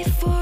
before